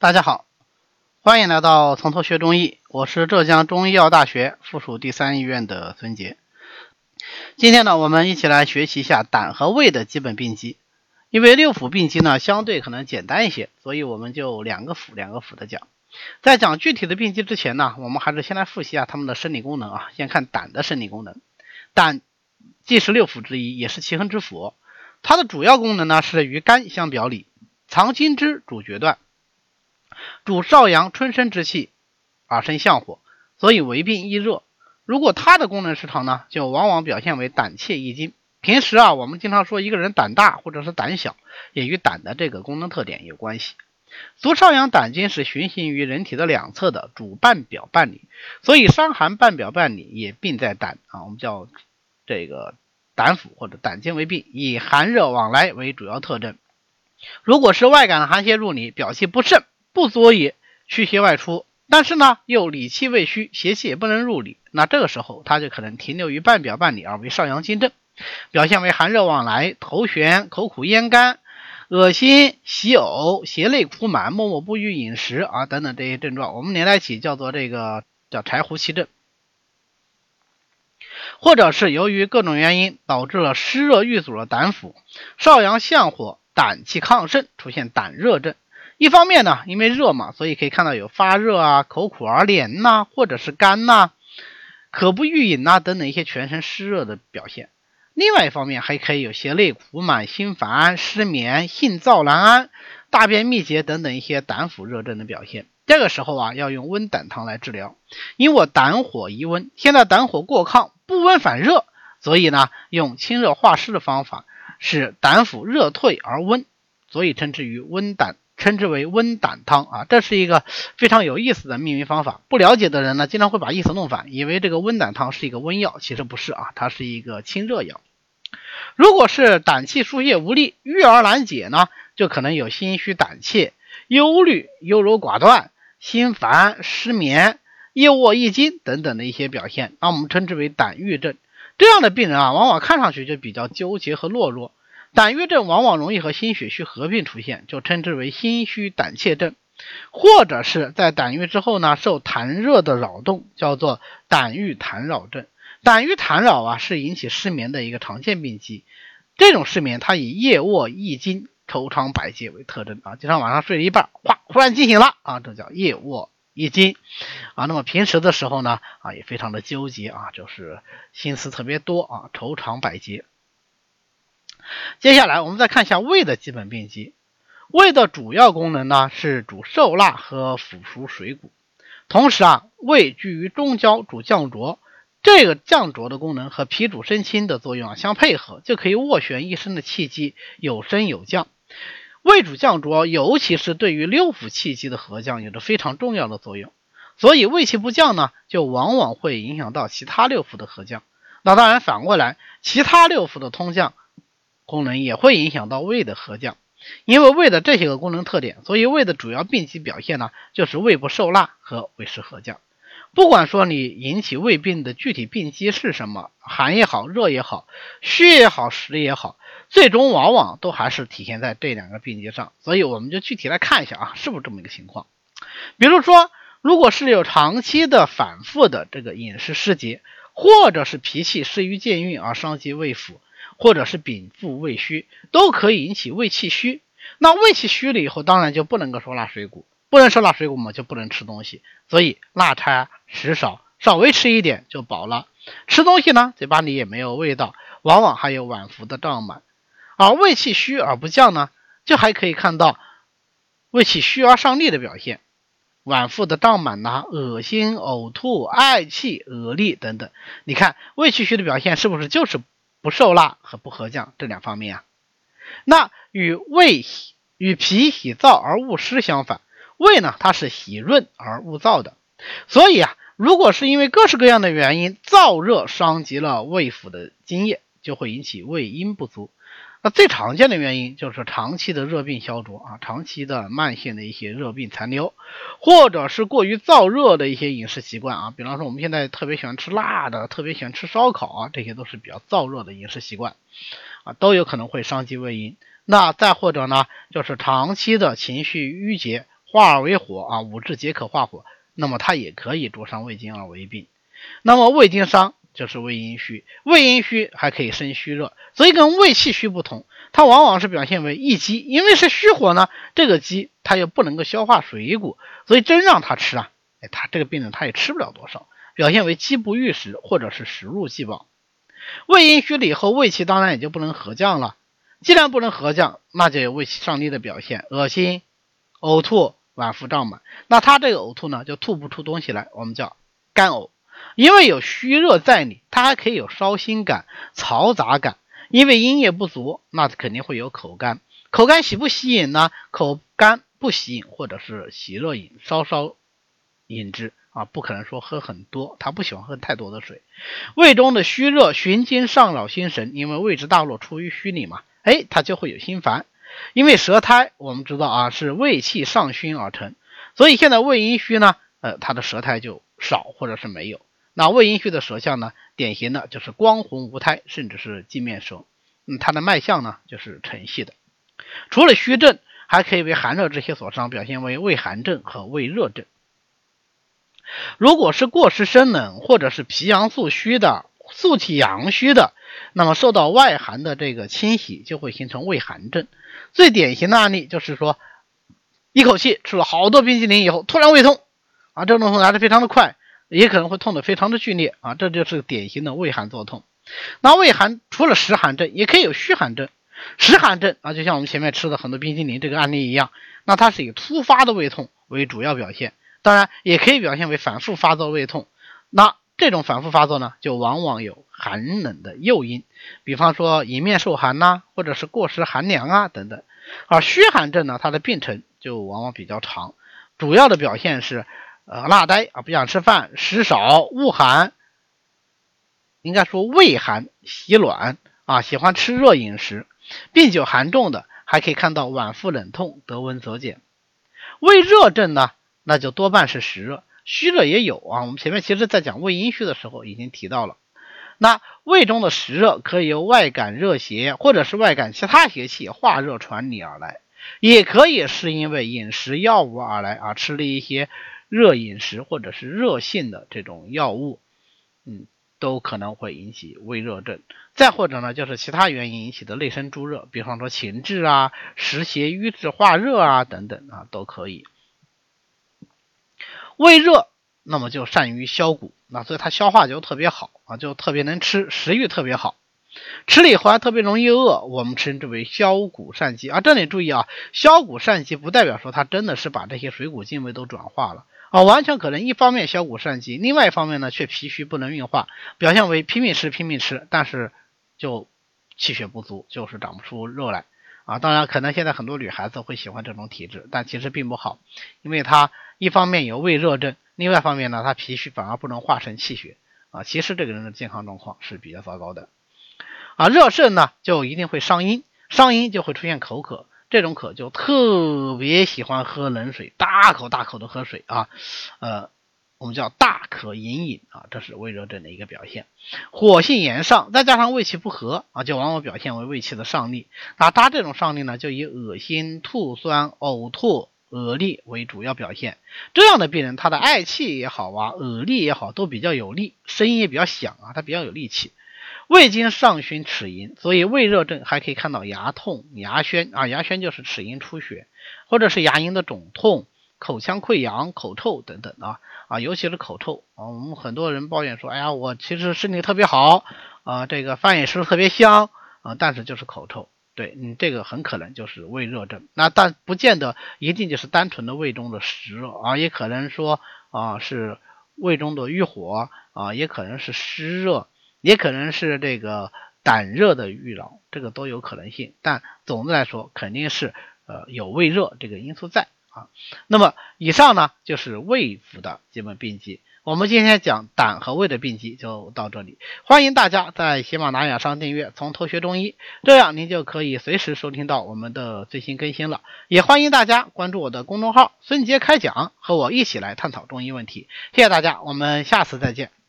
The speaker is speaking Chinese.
大家好，欢迎来到从头学中医，我是浙江中医药大学附属第三医院的孙杰。今天呢，我们一起来学习一下胆和胃的基本病机。因为六腑病机呢相对可能简单一些，所以我们就两个腑两个腑的讲。在讲具体的病机之前呢，我们还是先来复习一下它们的生理功能啊。先看胆的生理功能，胆既是六腑之一，也是奇恒之腑。它的主要功能呢是与肝相表里，藏精之主决断，主少阳春生之气而生相火，所以为病易热。如果它的功能失常呢，就往往表现为胆怯易惊。平时啊，我们经常说一个人胆大或者是胆小，也与胆的这个功能特点有关系。足少阳胆经是循行于人体的两侧的，主半表半里，所以伤寒半表半里也病在胆啊，我们叫这个。胆腑或者胆经为病，以寒热往来为主要特征。如果是外感寒邪入里，表气不盛，不足以驱邪外出，但是呢又里气未虚，邪气也不能入里，那这个时候它就可能停留于半表半里而为少阳经症，表现为寒热往来、头眩、口苦咽干、恶心、喜呕、胁肋苦满、默默不欲饮食啊等等这些症状，我们连在一起叫做这个叫柴胡气症。或者是由于各种原因导致了湿热郁阻了胆腑，少阳相火，胆气亢盛，出现胆热症。一方面呢，因为热嘛，所以可以看到有发热啊、口苦而黏呐，或者是干呐、渴不欲饮呐等等一些全身湿热的表现。另外一方面，还可以有些肋苦满、心烦、失眠、性燥难安、大便秘结等等一些胆腑热症的表现。这个时候啊，要用温胆汤来治疗，因为我胆火宜温，现在胆火过亢。不温反热，所以呢，用清热化湿的方法，使胆腑热退而温，所以称之于温胆，称之为温胆汤啊。这是一个非常有意思的命名方法。不了解的人呢，经常会把意思弄反，以为这个温胆汤是一个温药，其实不是啊，它是一个清热药。如果是胆气疏泄无力、郁而难解呢，就可能有心虚胆怯、忧虑、优柔寡断、心烦、失眠。夜卧易惊等等的一些表现，那我们称之为胆郁症。这样的病人啊，往往看上去就比较纠结和懦弱。胆郁症往往容易和心血虚合并出现，就称之为心虚胆怯症。或者是在胆郁之后呢，受痰热的扰动，叫做胆郁痰扰症。胆郁痰扰啊，是引起失眠的一个常见病机。这种失眠，它以夜卧易惊、愁肠百结为特征啊，经常晚上睡了一半，哗，忽然惊醒了啊，这叫夜卧。易惊啊，那么平时的时候呢啊，也非常的纠结啊，就是心思特别多啊，愁肠百结。接下来我们再看一下胃的基本病机。胃的主要功能呢是主受纳和腐熟水谷，同时啊，胃居于中焦，主降浊。这个降浊的功能和脾主升清的作用啊相配合，就可以斡旋一身的气机，有升有降。胃主降浊，尤其是对于六腑气机的合降有着非常重要的作用。所以胃气不降呢，就往往会影响到其他六腑的合降。那当然反过来，其他六腑的通降功能也会影响到胃的和降。因为胃的这些个功能特点，所以胃的主要病机表现呢，就是胃不受纳和胃湿和降。不管说你引起胃病的具体病机是什么，寒也好，热也好，虚也好，实也好。最终往往都还是体现在这两个病机上，所以我们就具体来看一下啊，是不是这么一个情况？比如说，如果是有长期的反复的这个饮食失节，或者是脾气失于健运而伤及胃腑，或者是禀赋胃虚，都可以引起胃气虚。那胃气虚了以后，当然就不能够收纳水谷，不能收纳水谷嘛，就不能吃东西。所以辣差食少，稍微吃一点就饱了。吃东西呢，嘴巴里也没有味道，往往还有脘腹的胀满。而胃气虚而不降呢，就还可以看到胃气虚而上逆的表现，脘腹的胀满呐、恶心、呕吐、嗳气、恶痢等等。你看胃气虚的表现是不是就是不受辣和不和降这两方面啊？那与胃与脾喜燥而恶湿相反，胃呢它是喜润而恶燥的。所以啊，如果是因为各式各样的原因燥热伤及了胃腑的津液，就会引起胃阴不足。那最常见的原因就是长期的热病消灼啊，长期的慢性的一些热病残留，或者是过于燥热的一些饮食习惯啊，比方说我们现在特别喜欢吃辣的，特别喜欢吃烧烤啊，这些都是比较燥热的饮食习惯啊，都有可能会伤及胃阴。那再或者呢，就是长期的情绪郁结化而为火啊，五志皆可化火，那么它也可以灼伤胃经而为病。那么胃经伤就是胃阴虚，胃阴虚还可以生虚热，所以跟胃气虚不同，它往往是表现为易饥，因为是虚火呢，这个饥它又不能够消化水谷，所以真让他吃啊，哎，他这个病人他也吃不了多少，表现为饥不欲食或者是食入既饱。胃阴虚了以后，胃气当然也就不能合降了。既然不能合降，那就有胃气上逆的表现，恶心、呕吐、脘腹胀满。那他这个呕吐呢，就吐不出东西来，我们叫干呕。因为有虚热在里，它还可以有烧心感、嘈杂感。因为阴液不足，那肯定会有口干。口干喜不喜饮呢？口干不喜饮，或者是喜热饮，稍稍饮之。啊，不可能说喝很多，他不喜欢喝太多的水。胃中的虚热循经上扰心神，因为胃之大络出于虚里嘛，哎，他就会有心烦。因为舌苔我们知道啊是胃气上熏而成，所以现在胃阴虚呢，呃，他的舌苔就少或者是没有。那胃阴虚的舌象呢，典型的就是光红无苔，甚至是镜面舌。嗯，它的脉象呢就是沉细的。除了虚症，还可以为寒热这些所伤，表现为胃寒症和胃热症。如果是过湿生冷，或者是脾阳素虚的、素体阳虚的，那么受到外寒的这个侵袭，就会形成胃寒症。最典型的案例就是说，一口气吃了好多冰淇淋以后，突然胃痛啊，这种痛来的非常的快，也可能会痛得非常的剧烈啊，这就是典型的胃寒作痛。那胃寒除了实寒症，也可以有虚寒症。实寒症啊，就像我们前面吃的很多冰淇淋这个案例一样，那它是以突发的胃痛为主要表现。当然也可以表现为反复发作胃痛，那这种反复发作呢，就往往有寒冷的诱因，比方说迎面受寒呐，或者是过食寒凉啊等等。而虚寒症呢，它的病程就往往比较长，主要的表现是呃纳呆啊，不想吃饭，食少，恶寒，应该说胃寒喜暖啊，喜欢吃热饮食，病久寒重的，还可以看到脘腹冷痛，得温则减。胃热症呢？那就多半是实热，虚热也有啊。我们前面其实在讲胃阴虚的时候已经提到了，那胃中的实热可以由外感热邪或者是外感其他邪气化热传里而来，也可以是因为饮食药物而来啊，吃了一些热饮食或者是热性的这种药物，嗯，都可能会引起胃热症。再或者呢，就是其他原因引起的内生诸热，比方说情志啊、食邪瘀滞化热啊等等啊，都可以。胃热，那么就善于消谷，那所以它消化就特别好啊，就特别能吃，食欲特别好，吃了以后还特别容易饿，我们称之为消谷善饥啊。这里注意啊，消谷善饥不代表说它真的是把这些水谷精微都转化了啊，完全可能一方面消谷善饥，另外一方面呢却脾虚不能运化，表现为拼命吃拼命吃，但是就气血不足，就是长不出肉来。啊，当然，可能现在很多女孩子会喜欢这种体质，但其实并不好，因为它一方面有胃热症，另外一方面呢，它脾虚反而不能化成气血啊，其实这个人的健康状况是比较糟糕的。啊，热盛呢就一定会伤阴，伤阴就会出现口渴，这种渴就特别喜欢喝冷水，大口大口的喝水啊，呃。我们叫大渴隐隐啊，这是胃热症的一个表现。火性炎上，再加上胃气不和啊，就往往表现为胃气的上逆。那他这种上逆呢，就以恶心、吐酸、呕吐、恶力为主要表现。这样的病人，他的嗳气也好啊，恶力也好，都比较有力，声音也比较响啊，他比较有力气。胃经上熏齿龈，所以胃热症还可以看到牙痛、牙宣啊，牙宣就是齿龈出血，或者是牙龈的肿痛。口腔溃疡、口臭等等啊啊，尤其是口臭啊，我们很多人抱怨说，哎呀，我其实身体特别好啊，这个饭也吃的特别香啊，但是就是口臭，对你这个很可能就是胃热症，那但不见得一定就是单纯的胃中的湿热啊，也可能说啊是胃中的郁火啊，也可能是湿热，也可能是这个胆热的郁扰，这个都有可能性，但总的来说肯定是呃有胃热这个因素在。啊，那么以上呢就是胃腑的基本病机。我们今天讲胆和胃的病机就到这里。欢迎大家在喜马拉雅上订阅《从头学中医》，这样您就可以随时收听到我们的最新更新了。也欢迎大家关注我的公众号“孙杰开讲”，和我一起来探讨中医问题。谢谢大家，我们下次再见。